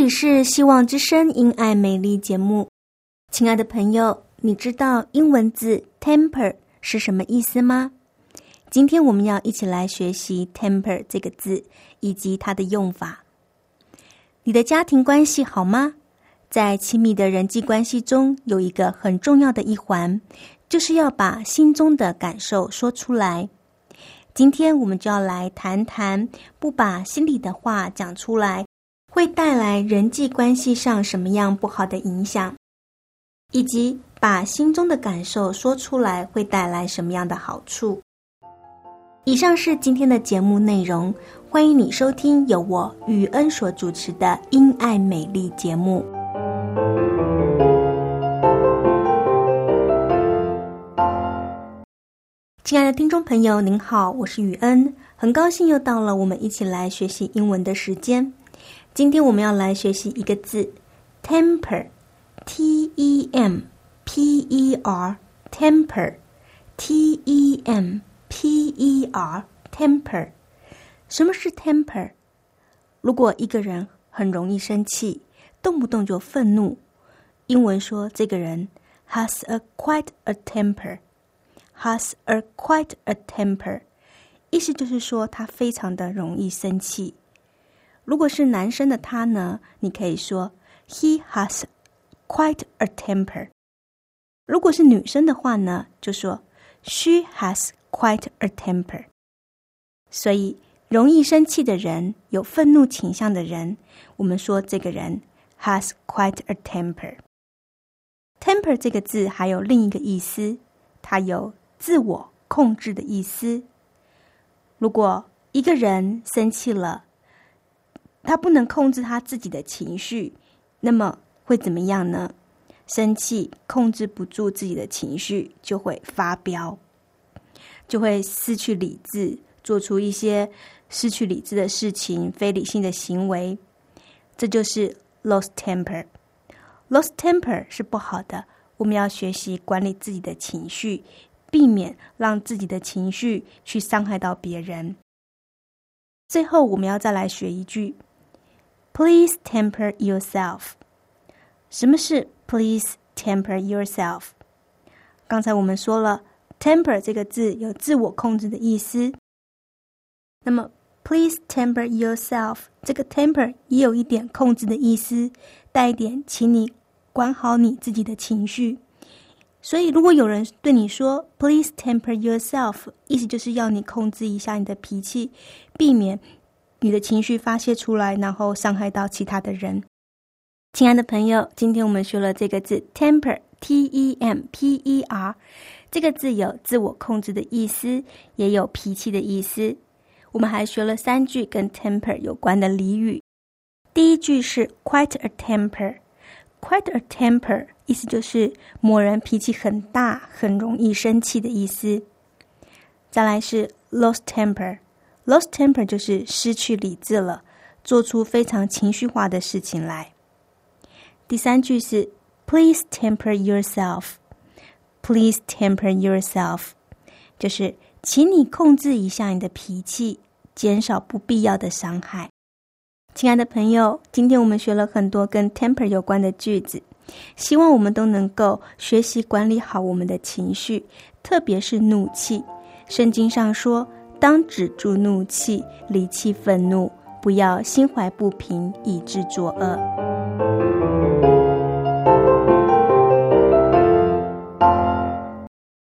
这里是希望之声因爱美丽节目，亲爱的朋友，你知道英文字 temper 是什么意思吗？今天我们要一起来学习 temper 这个字以及它的用法。你的家庭关系好吗？在亲密的人际关系中，有一个很重要的一环，就是要把心中的感受说出来。今天我们就要来谈谈，不把心里的话讲出来。会带来人际关系上什么样不好的影响，以及把心中的感受说出来会带来什么样的好处？以上是今天的节目内容，欢迎你收听由我雨恩所主持的《因爱美丽》节目。亲爱的听众朋友，您好，我是雨恩，很高兴又到了我们一起来学习英文的时间。今天我们要来学习一个字，temper，t e m p e r，temper，t e m p e r，temper。什么是 temper？如果一个人很容易生气，动不动就愤怒，英文说这个人 has a quite a temper，has a quite a temper，意思就是说他非常的容易生气。如果是男生的他呢？你可以说 He has quite a temper。如果是女生的话呢，就说 She has quite a temper。所以，容易生气的人，有愤怒倾向的人，我们说这个人 has quite a temper。temper 这个字还有另一个意思，它有自我控制的意思。如果一个人生气了，他不能控制他自己的情绪，那么会怎么样呢？生气控制不住自己的情绪，就会发飙，就会失去理智，做出一些失去理智的事情、非理性的行为。这就是 lost temper。lost temper 是不好的，我们要学习管理自己的情绪，避免让自己的情绪去伤害到别人。最后，我们要再来学一句。Please temper yourself。什么是 Please temper yourself？刚才我们说了，temper 这个字有自我控制的意思。那么，Please temper yourself 这个 temper 也有一点控制的意思，带一点，请你管好你自己的情绪。所以，如果有人对你说 Please temper yourself，意思就是要你控制一下你的脾气，避免。你的情绪发泄出来，然后伤害到其他的人。亲爱的朋友，今天我们学了这个字 “temper”，t e m p e r，这个字有自我控制的意思，也有脾气的意思。我们还学了三句跟 “temper” 有关的俚语。第一句是 “quite a temper”，“quite a temper” 意思就是某人脾气很大，很容易生气的意思。再来是 “lost temper”。Lost temper 就是失去理智了，做出非常情绪化的事情来。第三句是 Please temper yourself. Please temper yourself，就是请你控制一下你的脾气，减少不必要的伤害。亲爱的朋友，今天我们学了很多跟 temper 有关的句子，希望我们都能够学习管理好我们的情绪，特别是怒气。圣经上说：“当止住怒气，离弃愤怒，不要心怀不平，以致作恶。”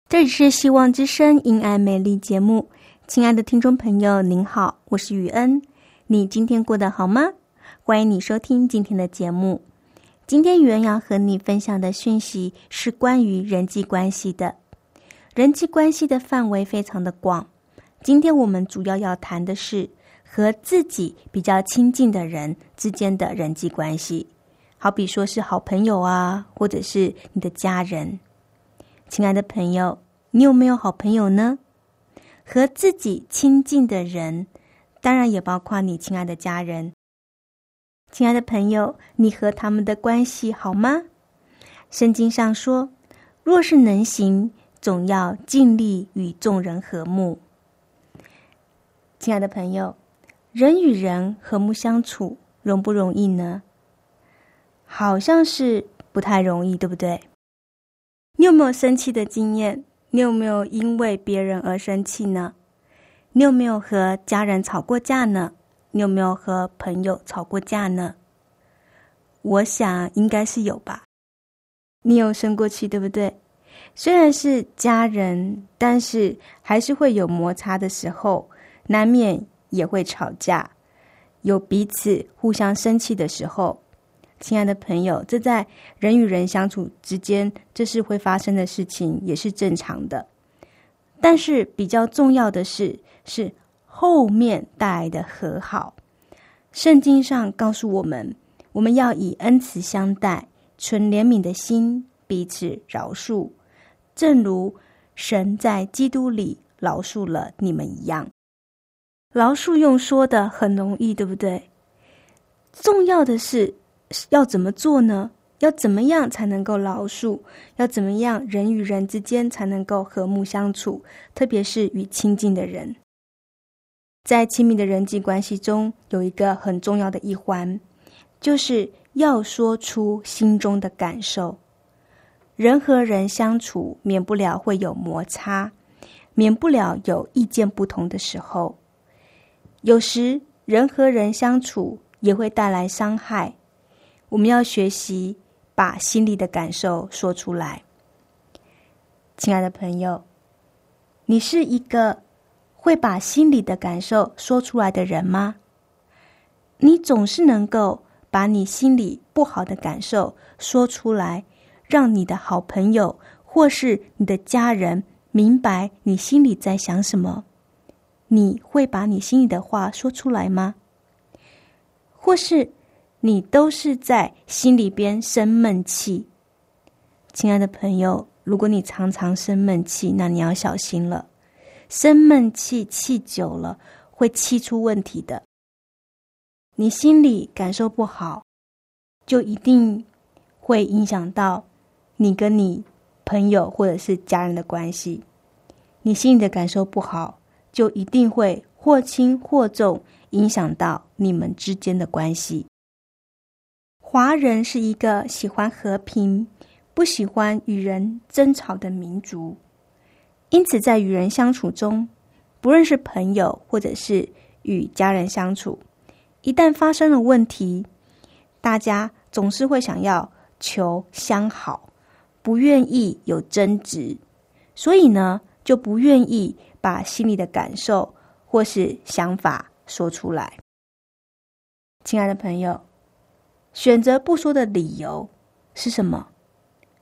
这里是希望之声因爱美丽节目，亲爱的听众朋友，您好，我是雨恩。你今天过得好吗？欢迎你收听今天的节目。今天雨恩要和你分享的讯息是关于人际关系的。人际关系的范围非常的广，今天我们主要要谈的是和自己比较亲近的人之间的人际关系，好比说是好朋友啊，或者是你的家人。亲爱的朋友，你有没有好朋友呢？和自己亲近的人，当然也包括你亲爱的家人。亲爱的朋友，你和他们的关系好吗？圣经上说，若是能行。总要尽力与众人和睦。亲爱的朋友，人与人和睦相处容不容易呢？好像是不太容易，对不对？你有没有生气的经验？你有没有因为别人而生气呢？你有没有和家人吵过架呢？你有没有和朋友吵过架呢？我想应该是有吧。你有生过气，对不对？虽然是家人，但是还是会有摩擦的时候，难免也会吵架，有彼此互相生气的时候。亲爱的朋友，这在人与人相处之间，这是会发生的事情，也是正常的。但是比较重要的是，是后面带来的和好。圣经上告诉我们，我们要以恩慈相待，存怜悯的心，彼此饶恕。正如神在基督里饶恕了你们一样，饶恕用说的很容易，对不对？重要的是要怎么做呢？要怎么样才能够饶恕？要怎么样人与人之间才能够和睦相处？特别是与亲近的人，在亲密的人际关系中，有一个很重要的一环，就是要说出心中的感受。人和人相处，免不了会有摩擦，免不了有意见不同的时候。有时人和人相处也会带来伤害，我们要学习把心里的感受说出来。亲爱的朋友，你是一个会把心里的感受说出来的人吗？你总是能够把你心里不好的感受说出来。让你的好朋友或是你的家人明白你心里在想什么，你会把你心里的话说出来吗？或是你都是在心里边生闷气？亲爱的朋友，如果你常常生闷气，那你要小心了。生闷气气久了会气出问题的。你心里感受不好，就一定会影响到。你跟你朋友或者是家人的关系，你心里的感受不好，就一定会或轻或重影响到你们之间的关系。华人是一个喜欢和平、不喜欢与人争吵的民族，因此在与人相处中，不论是朋友或者是与家人相处，一旦发生了问题，大家总是会想要求相好。不愿意有争执，所以呢，就不愿意把心里的感受或是想法说出来。亲爱的朋友，选择不说的理由是什么？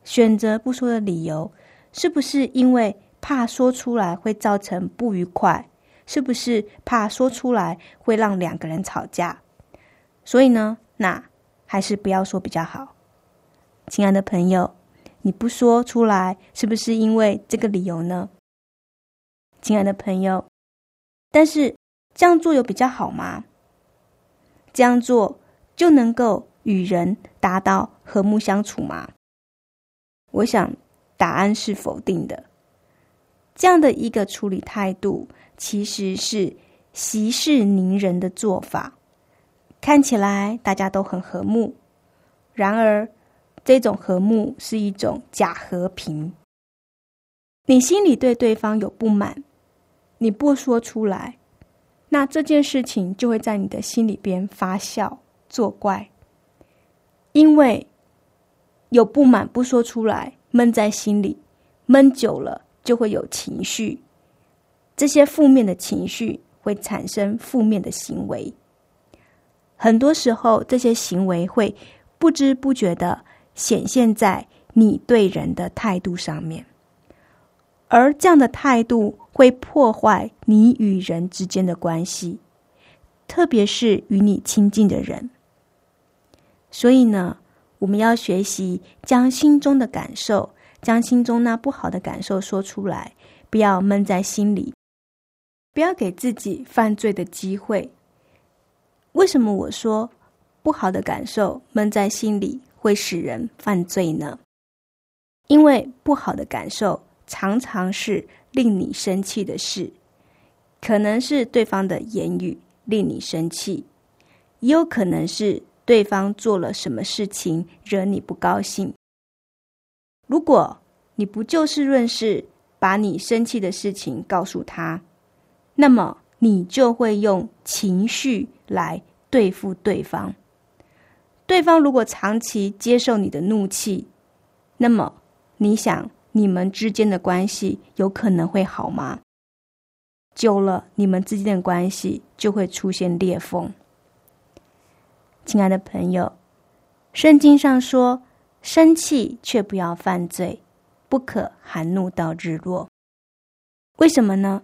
选择不说的理由，是不是因为怕说出来会造成不愉快？是不是怕说出来会让两个人吵架？所以呢，那还是不要说比较好。亲爱的朋友。你不说出来，是不是因为这个理由呢，亲爱的朋友？但是这样做有比较好吗？这样做就能够与人达到和睦相处吗？我想答案是否定的。这样的一个处理态度，其实是息事宁人的做法，看起来大家都很和睦，然而。这种和睦是一种假和平。你心里对对方有不满，你不说出来，那这件事情就会在你的心里边发酵作怪，因为有不满不说出来，闷在心里，闷久了就会有情绪，这些负面的情绪会产生负面的行为，很多时候这些行为会不知不觉的显现在你对人的态度上面。而这样的态度会破坏你与人之间的关系，特别是与你亲近的人。所以呢，我们要学习将心中的感受，将心中那不好的感受说出来，不要闷在心里，不要给自己犯罪的机会。为什么我说不好的感受闷在心里会使人犯罪呢？因为不好的感受。常常是令你生气的事，可能是对方的言语令你生气，也有可能是对方做了什么事情惹你不高兴。如果你不就事论事，把你生气的事情告诉他，那么你就会用情绪来对付对方。对方如果长期接受你的怒气，那么你想？你们之间的关系有可能会好吗？久了，你们之间的关系就会出现裂缝。亲爱的朋友，圣经上说：“生气却不要犯罪，不可含怒到日落。”为什么呢？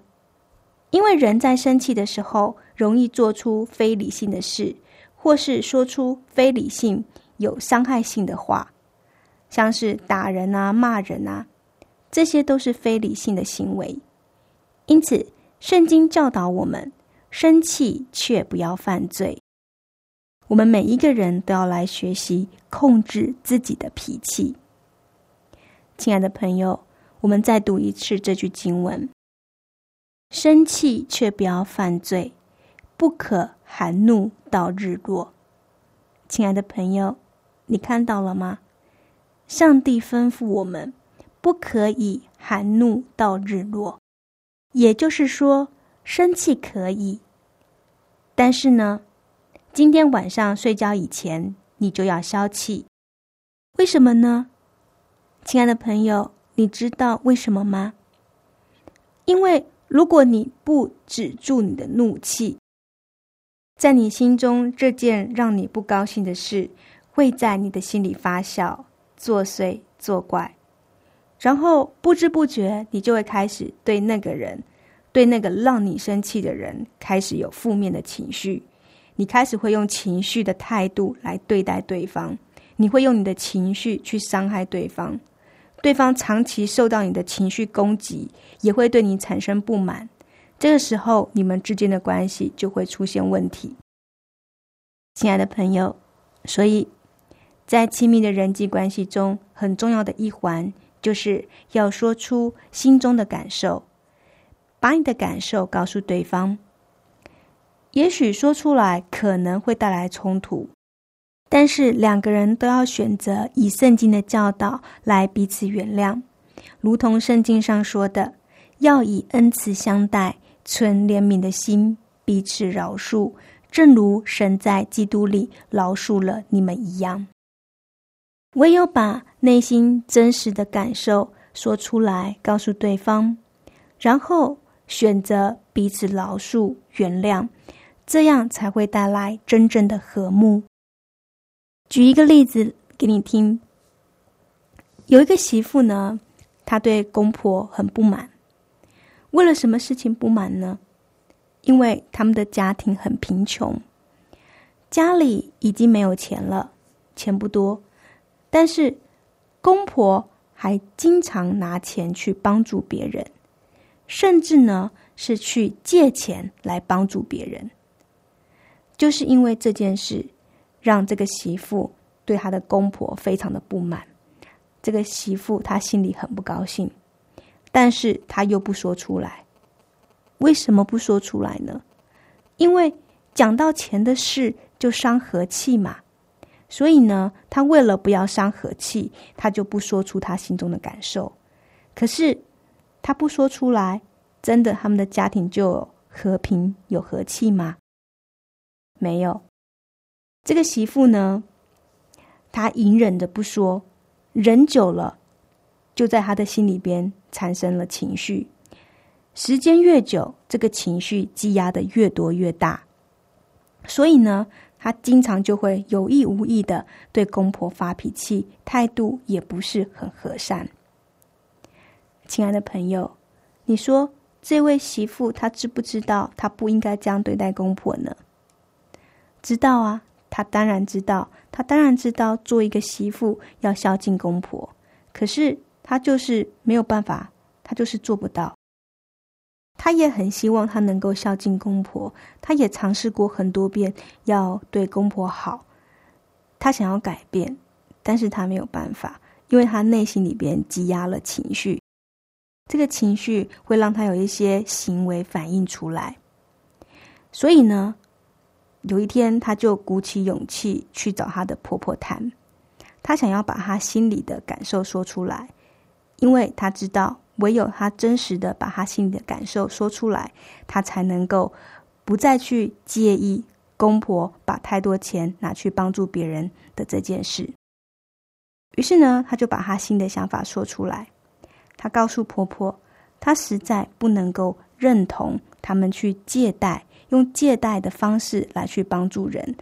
因为人在生气的时候，容易做出非理性的事，或是说出非理性、有伤害性的话，像是打人啊、骂人啊。这些都是非理性的行为，因此圣经教导我们：生气却不要犯罪。我们每一个人都要来学习控制自己的脾气。亲爱的朋友，我们再读一次这句经文：生气却不要犯罪，不可含怒到日落。亲爱的朋友，你看到了吗？上帝吩咐我们。不可以含怒到日落，也就是说，生气可以，但是呢，今天晚上睡觉以前你就要消气。为什么呢？亲爱的朋友，你知道为什么吗？因为如果你不止住你的怒气，在你心中这件让你不高兴的事，会在你的心里发酵、作祟、作怪。然后不知不觉，你就会开始对那个人，对那个让你生气的人，开始有负面的情绪。你开始会用情绪的态度来对待对方，你会用你的情绪去伤害对方。对方长期受到你的情绪攻击，也会对你产生不满。这个时候，你们之间的关系就会出现问题。亲爱的朋友，所以在亲密的人际关系中，很重要的一环。就是要说出心中的感受，把你的感受告诉对方。也许说出来可能会带来冲突，但是两个人都要选择以圣经的教导来彼此原谅，如同圣经上说的，要以恩慈相待，存怜悯的心，彼此饶恕，正如神在基督里饶恕了你们一样。唯有把内心真实的感受说出来，告诉对方，然后选择彼此饶恕、原谅，这样才会带来真正的和睦。举一个例子给你听：有一个媳妇呢，她对公婆很不满，为了什么事情不满呢？因为他们的家庭很贫穷，家里已经没有钱了，钱不多。但是，公婆还经常拿钱去帮助别人，甚至呢是去借钱来帮助别人。就是因为这件事，让这个媳妇对她的公婆非常的不满。这个媳妇她心里很不高兴，但是她又不说出来。为什么不说出来呢？因为讲到钱的事就伤和气嘛。所以呢，他为了不要伤和气，他就不说出他心中的感受。可是，他不说出来，真的他们的家庭就和平有和气吗？没有。这个媳妇呢，她隐忍着不说，忍久了，就在她的心里边产生了情绪。时间越久，这个情绪积压的越多越大，所以呢，他经常就会有意无意的对公婆发脾气，态度也不是很和善。亲爱的朋友，你说这位媳妇她知不知道她不应该这样对待公婆呢？知道啊。他当然知道，他当然知道，做一个媳妇要孝敬公婆。可是他就是没有办法，他就是做不到。他也很希望他能够孝敬公婆，他也尝试过很多遍要对公婆好。他想要改变，但是他没有办法，因为他内心里边积压了情绪，这个情绪会让他有一些行为反映出来。所以呢？有一天，她就鼓起勇气去找她的婆婆谈，她想要把她心里的感受说出来，因为她知道，唯有她真实的把她心里的感受说出来，她才能够不再去介意公婆把太多钱拿去帮助别人的这件事。于是呢，她就把她新的想法说出来，她告诉婆婆，她实在不能够认同他们去借贷。用借贷的方式来去帮助人，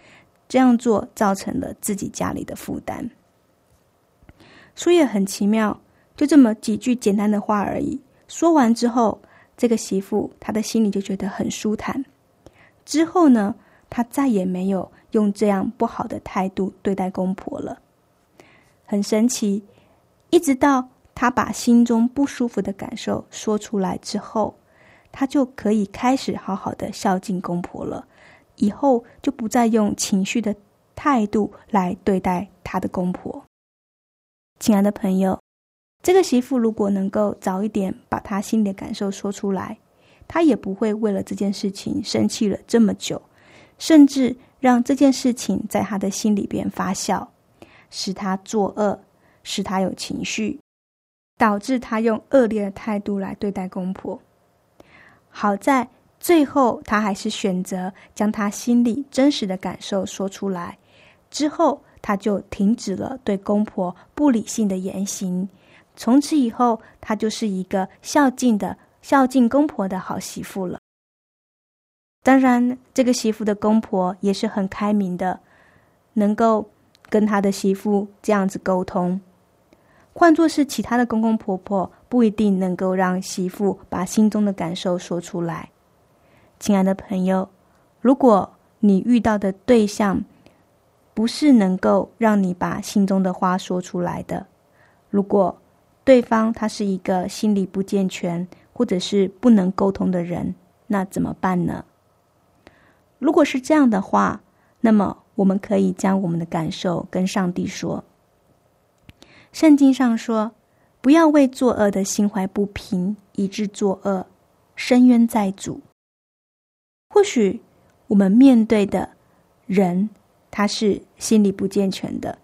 这样做造成了自己家里的负担。所以很奇妙，就这么几句简单的话而已。说完之后，这个媳妇她的心里就觉得很舒坦。之后呢，她再也没有用这样不好的态度对待公婆了。很神奇，一直到她把心中不舒服的感受说出来之后。他就可以开始好好的孝敬公婆了，以后就不再用情绪的态度来对待他的公婆。亲爱的朋友，这个媳妇如果能够早一点把她心里的感受说出来，她也不会为了这件事情生气了这么久，甚至让这件事情在她的心里边发酵，使她作恶，使她有情绪，导致她用恶劣的态度来对待公婆。好在最后，他还是选择将他心里真实的感受说出来。之后，他就停止了对公婆不理性的言行。从此以后，她就是一个孝敬的、孝敬公婆的好媳妇了。当然，这个媳妇的公婆也是很开明的，能够跟他的媳妇这样子沟通。换作是其他的公公婆婆，不一定能够让媳妇把心中的感受说出来。亲爱的朋友，如果你遇到的对象不是能够让你把心中的话说出来的，如果对方他是一个心理不健全或者是不能沟通的人，那怎么办呢？如果是这样的话，那么我们可以将我们的感受跟上帝说。圣经上说：“不要为作恶的心怀不平，以致作恶，深渊在主。”或许我们面对的人，他是心理不健全的，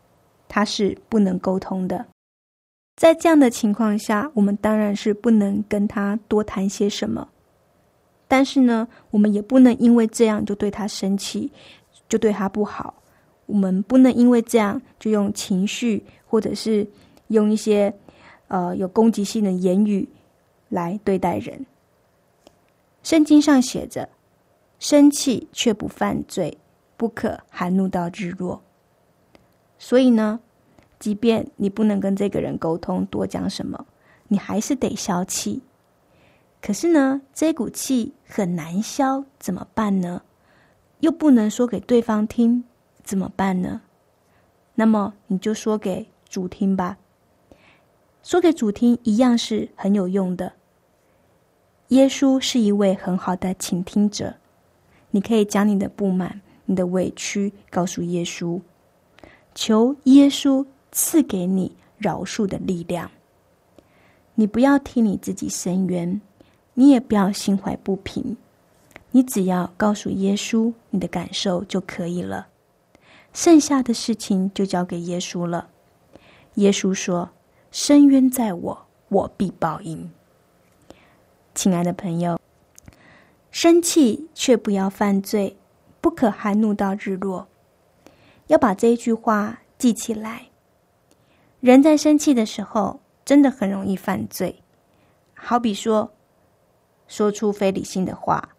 他是不能沟通的。在这样的情况下，我们当然是不能跟他多谈些什么。但是呢，我们也不能因为这样就对他生气，就对他不好。我们不能因为这样就用情绪，或者是。用一些呃有攻击性的言语来对待人。圣经上写着：“生气却不犯罪，不可含怒到日落。”所以呢，即便你不能跟这个人沟通，多讲什么，你还是得消气。可是呢，这股气很难消，怎么办呢？又不能说给对方听，怎么办呢？那么你就说给主听吧。说给主听一样是很有用的。耶稣是一位很好的倾听者，你可以将你的不满、你的委屈告诉耶稣，求耶稣赐给你饶恕的力量。你不要替你自己伸冤，你也不要心怀不平，你只要告诉耶稣你的感受就可以了，剩下的事情就交给耶稣了。耶稣说。深渊在我，我必报应。亲爱的朋友，生气却不要犯罪，不可含怒到日落。要把这句话记起来。人在生气的时候，真的很容易犯罪。好比说，说出非理性的话，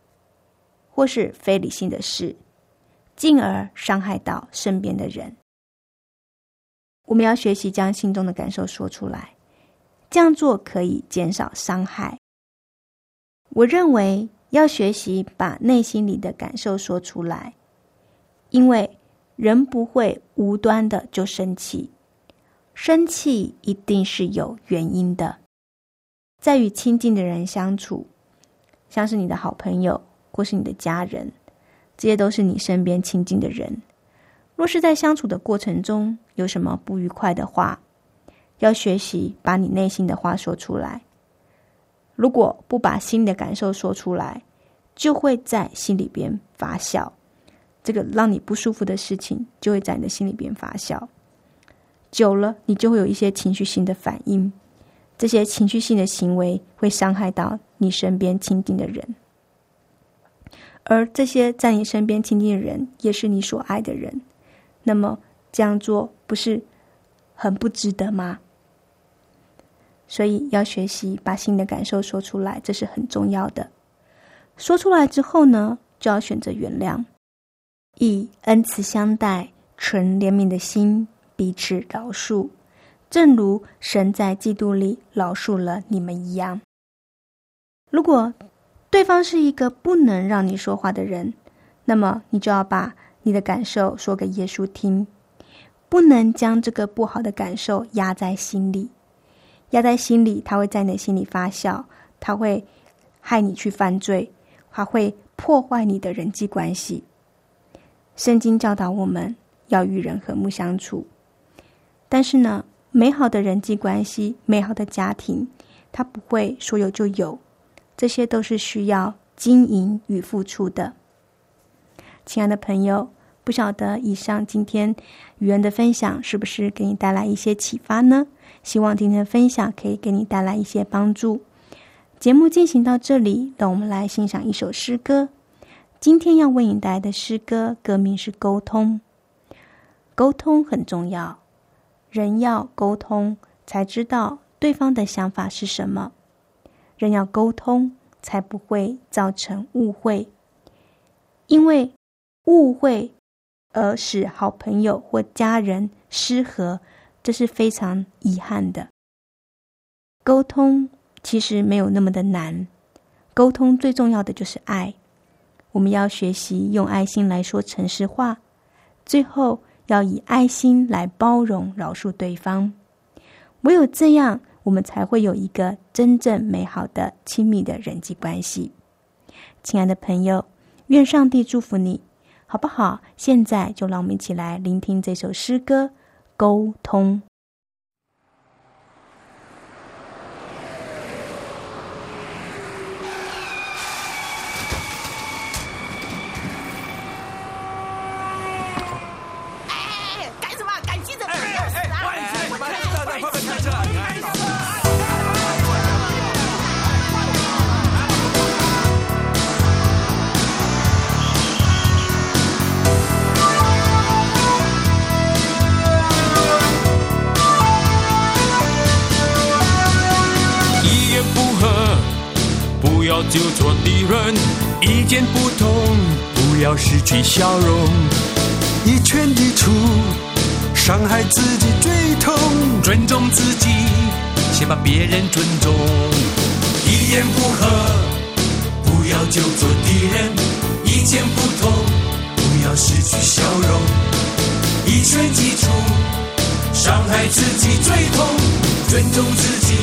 或是非理性的事，进而伤害到身边的人。我们要学习将心中的感受说出来，这样做可以减少伤害。我认为要学习把内心里的感受说出来，因为人不会无端的就生气，生气一定是有原因的。在与亲近的人相处，像是你的好朋友或是你的家人，这些都是你身边亲近的人。若是在相处的过程中有什么不愉快的话，要学习把你内心的话说出来。如果不把心里的感受说出来，就会在心里边发酵。这个让你不舒服的事情，就会在你的心里边发酵。久了，你就会有一些情绪性的反应。这些情绪性的行为会伤害到你身边亲近的人，而这些在你身边亲近的人，也是你所爱的人。那么这样做不是很不值得吗？所以要学习把心里的感受说出来，这是很重要的。说出来之后呢，就要选择原谅，以恩慈相待、纯怜悯的心彼此饶恕，正如神在基督里饶恕了你们一样。如果对方是一个不能让你说话的人，那么你就要把。你的感受说给耶稣听，不能将这个不好的感受压在心里，压在心里，他会在你心里发酵，他会害你去犯罪，还会破坏你的人际关系。圣经教导我们要与人和睦相处，但是呢，美好的人际关系、美好的家庭，它不会说有就有，这些都是需要经营与付出的。亲爱的朋友，不晓得以上今天语言的分享是不是给你带来一些启发呢？希望今天的分享可以给你带来一些帮助。节目进行到这里，让我们来欣赏一首诗歌。今天要为你带来的诗歌歌名是《沟通》。沟通很重要，人要沟通才知道对方的想法是什么，人要沟通才不会造成误会，因为。误会而使好朋友或家人失和，这是非常遗憾的。沟通其实没有那么的难，沟通最重要的就是爱。我们要学习用爱心来说诚实话，最后要以爱心来包容、饶恕对方。唯有这样，我们才会有一个真正美好的亲密的人际关系。亲爱的朋友，愿上帝祝福你。好不好？现在就让我们一起来聆听这首诗歌《沟通》。就做敌人，意见不同，不要失去笑容。一拳一出，伤害自己最痛。尊重自己，先把别人尊重。一言不合，不要就做敌人。意见不同，不要失去笑容。一拳击出，伤害自己最痛。尊重自己，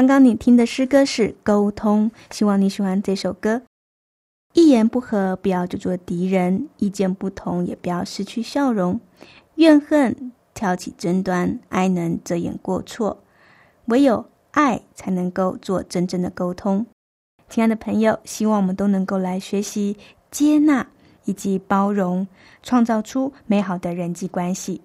刚刚你听的诗歌是《沟通》，希望你喜欢这首歌。一言不合，不要就做敌人；意见不同，也不要失去笑容。怨恨挑起争端，爱能遮掩过错。唯有爱才能够做真正的沟通。亲爱的朋友，希望我们都能够来学习接纳以及包容，创造出美好的人际关系。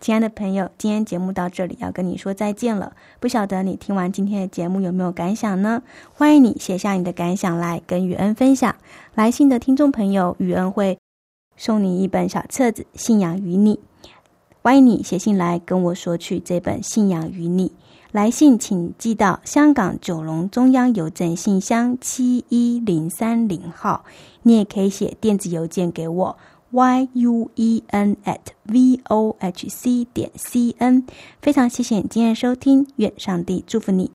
亲爱的朋友，今天节目到这里要跟你说再见了。不晓得你听完今天的节目有没有感想呢？欢迎你写下你的感想来跟雨恩分享。来信的听众朋友，雨恩会送你一本小册子《信仰与你》。欢迎你写信来跟我索取这本《信仰与你》。来信请寄到香港九龙中央邮政信箱七一零三零号。你也可以写电子邮件给我 y u e n at v o h c 点 c n。非常谢谢你今天的收听，愿上帝祝福你，